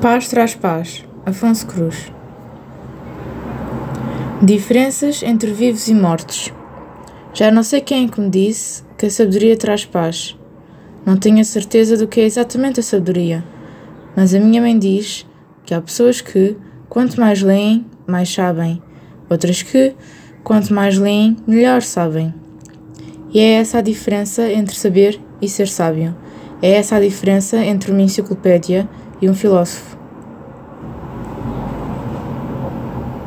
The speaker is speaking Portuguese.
Paz traz paz. Afonso Cruz. Diferenças entre vivos e mortos. Já não sei quem é que me disse que a sabedoria traz paz. Não tenho a certeza do que é exatamente a sabedoria, mas a minha mãe diz que há pessoas que, quanto mais leem, mais sabem, outras que, quanto mais leem, melhor sabem. E é essa a diferença entre saber e ser sábio. É essa a diferença entre uma enciclopédia e um filósofo.